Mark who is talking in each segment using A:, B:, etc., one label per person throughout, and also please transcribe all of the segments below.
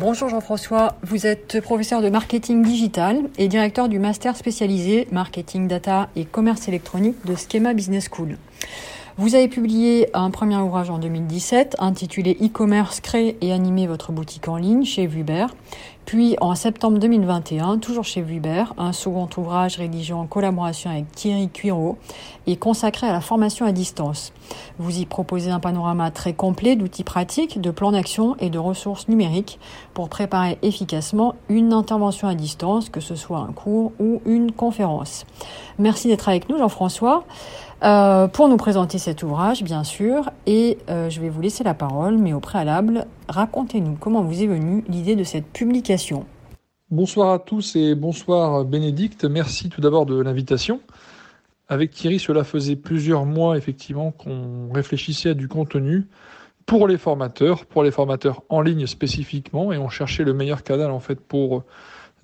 A: Bonjour Jean-François, vous êtes professeur de marketing digital et directeur du master spécialisé marketing data et commerce électronique de Schema Business School. Vous avez publié un premier ouvrage en 2017 intitulé E-commerce, créer et animer votre boutique en ligne chez Vuber. Puis en septembre 2021, toujours chez Vuber, un second ouvrage rédigé en collaboration avec Thierry Cuiro et consacré à la formation à distance. Vous y proposez un panorama très complet d'outils pratiques, de plans d'action et de ressources numériques pour préparer efficacement une intervention à distance, que ce soit un cours ou une conférence. Merci d'être avec nous Jean-François. Euh, pour nous présenter cet ouvrage, bien sûr, et euh, je vais vous laisser la parole, mais au préalable, racontez-nous comment vous est venue l'idée de cette publication.
B: Bonsoir à tous et bonsoir Bénédicte, merci tout d'abord de l'invitation. Avec Thierry, cela faisait plusieurs mois effectivement qu'on réfléchissait à du contenu pour les formateurs, pour les formateurs en ligne spécifiquement, et on cherchait le meilleur canal en fait pour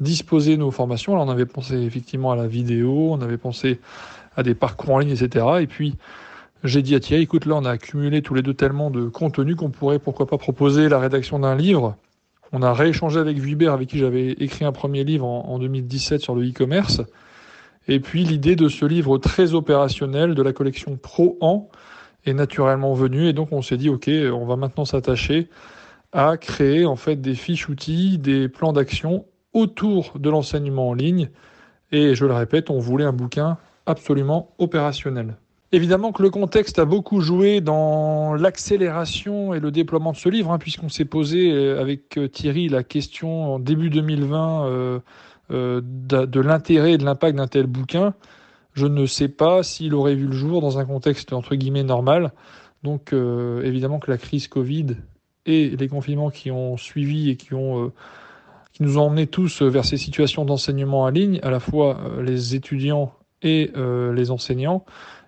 B: disposer nos formations. Alors on avait pensé effectivement à la vidéo, on avait pensé à des parcours en ligne, etc. Et puis, j'ai dit à Thierry, écoute, là, on a accumulé tous les deux tellement de contenu qu'on pourrait, pourquoi pas, proposer la rédaction d'un livre. On a rééchangé avec Vuibert, avec qui j'avais écrit un premier livre en, 2017 sur le e-commerce. Et puis, l'idée de ce livre très opérationnel de la collection Pro-An est naturellement venue. Et donc, on s'est dit, OK, on va maintenant s'attacher à créer, en fait, des fiches outils, des plans d'action autour de l'enseignement en ligne. Et je le répète, on voulait un bouquin absolument opérationnel. Évidemment que le contexte a beaucoup joué dans l'accélération et le déploiement de ce livre, hein, puisqu'on s'est posé euh, avec euh, Thierry la question en début 2020 euh, de, l'intérêt et de l'impact d'un tel bouquin. Je ne sais pas s'il aurait vu le jour dans un contexte entre guillemets normal. Donc évidemment que la crise Covid et les confinements qui ont suivi et qui ont qui nous ont emmenés tous vers ces situations d'enseignement en ligne, à la fois les étudiants et euh, les enseignants,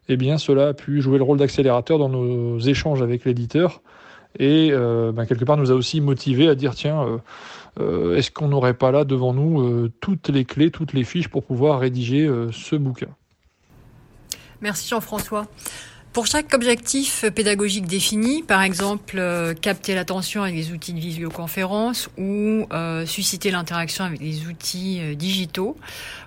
B: eh bien, cela a pu jouer le rôle d'accélérateur dans nos échanges avec l'éditeur et euh, ben, quelque part nous a aussi motivé à dire tiens, euh, est-ce qu'on n'aurait pas là devant nous toutes les clés, toutes les fiches pour pouvoir rédiger ce bouquin?
A: Merci Jean-François. Pour chaque objectif pédagogique défini, par exemple euh, capter l'attention avec des outils de visioconférence ou euh, susciter l'interaction avec des outils euh, digitaux,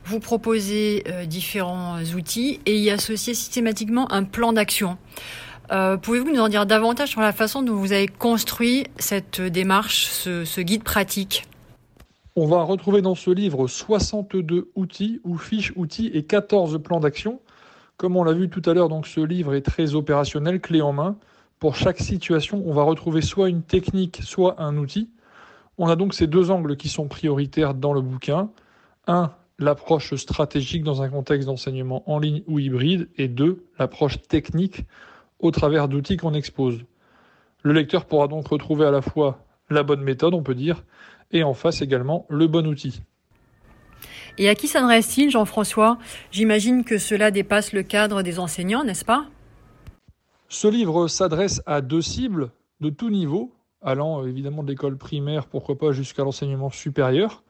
A: vous proposez différents outils et y associez systématiquement un plan d'action. Pouvez-vous nous en dire davantage sur la façon dont vous avez construit cette démarche, ce, ce guide pratique?
B: On va retrouver dans ce livre 62 outils ou fiches outils et 14 plans d'action comme on l'a vu tout à l'heure, donc ce livre est très opérationnel, clé en main. Pour chaque situation, on va retrouver soit une technique, soit un outil. On a donc ces deux angles qui sont prioritaires dans le bouquin. Un, l'approche stratégique dans un contexte d'enseignement en ligne ou hybride. Et deux, l'approche technique au travers d'outils qu'on expose. Le lecteur pourra donc retrouver à la fois la bonne méthode, on peut dire, et en face également le bon outil.
A: Et à qui s'adresse-t-il, Jean-François? J'imagine que cela dépasse le cadre des enseignants, n'est-ce pas?
B: Ce livre s'adresse à deux cibles de tout niveau, allant évidemment de l'école primaire, pourquoi pas jusqu'à l'enseignement supérieur.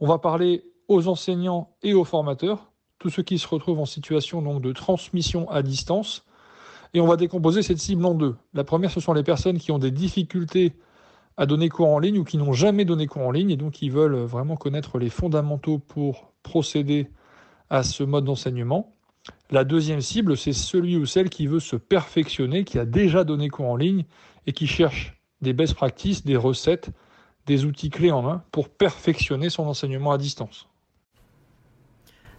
B: On va parler aux enseignants et aux formateurs, tous ceux qui se retrouvent en situation donc, de transmission à distance. Et on va décomposer cette cible en deux. La première, ce sont les personnes qui ont des difficultés à donner cours en ligne ou qui n'ont jamais donné cours en ligne et donc qui veulent vraiment connaître les fondamentaux pour procéder à ce mode d'enseignement. La deuxième cible, c'est celui ou celle qui veut se perfectionner, qui a déjà donné cours en ligne et qui cherche des best practices, des recettes, des outils clés en main pour perfectionner son enseignement à distance.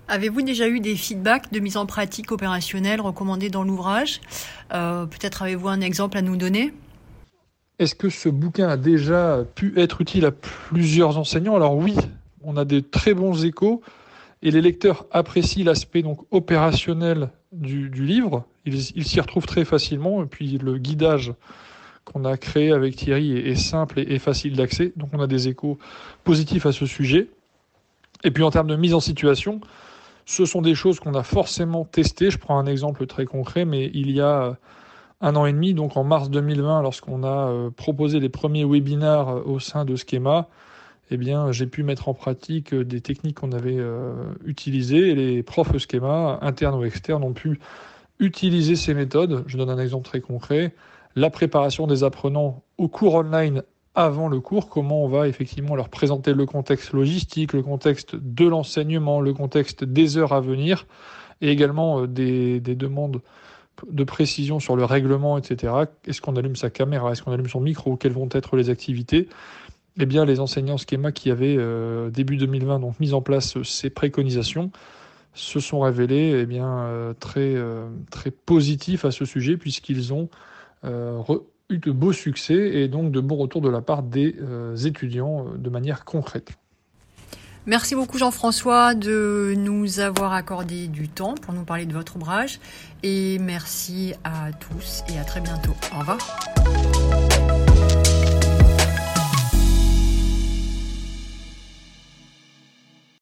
A: Avez-vous déjà eu des feedbacks de mise en pratique opérationnelle recommandés dans l'ouvrage? Euh, Peut-être avez-vous un exemple à nous donner?
B: Est-ce que ce bouquin a déjà pu être utile à plusieurs enseignants? Alors oui, on a des très bons échos et les lecteurs apprécient l'aspect donc opérationnel du, livre. Ils s'y retrouvent très facilement et puis le guidage qu'on a créé avec Thierry est, simple et, facile d'accès. Donc on a des échos positifs à ce sujet. Et puis en termes de mise en situation, ce sont des choses qu'on a forcément testées. Je prends un exemple très concret, mais il y a un an et demi, donc en mars 2020, lorsqu'on a euh, proposé les premiers webinars euh, au sein de Schema, eh bien, j'ai pu mettre en pratique euh, des techniques qu'on avait utilisées les profs Schema, internes ou externes, ont pu utiliser ces méthodes. Je donne un exemple très concret. La préparation des apprenants au cours online avant le cours, comment on va effectivement leur présenter le contexte logistique, le contexte de l'enseignement, le contexte des heures à venir, et également des, demandes de précision sur le règlement, etc. Est-ce qu'on allume sa caméra? Est-ce qu'on allume son micro? Quelles vont être les activités? Eh bien, les enseignants schéma qui avaient euh, début 2020 donc mis en place ces préconisations se sont révélés eh bien euh, très positifs à ce sujet puisqu'ils ont eu de beaux succès et donc de bons retours de la part des euh, étudiants euh, de manière concrète.
A: Merci beaucoup Jean-François de nous avoir accordé du temps pour nous parler de votre ouvrage et merci à tous et à très bientôt. Au revoir.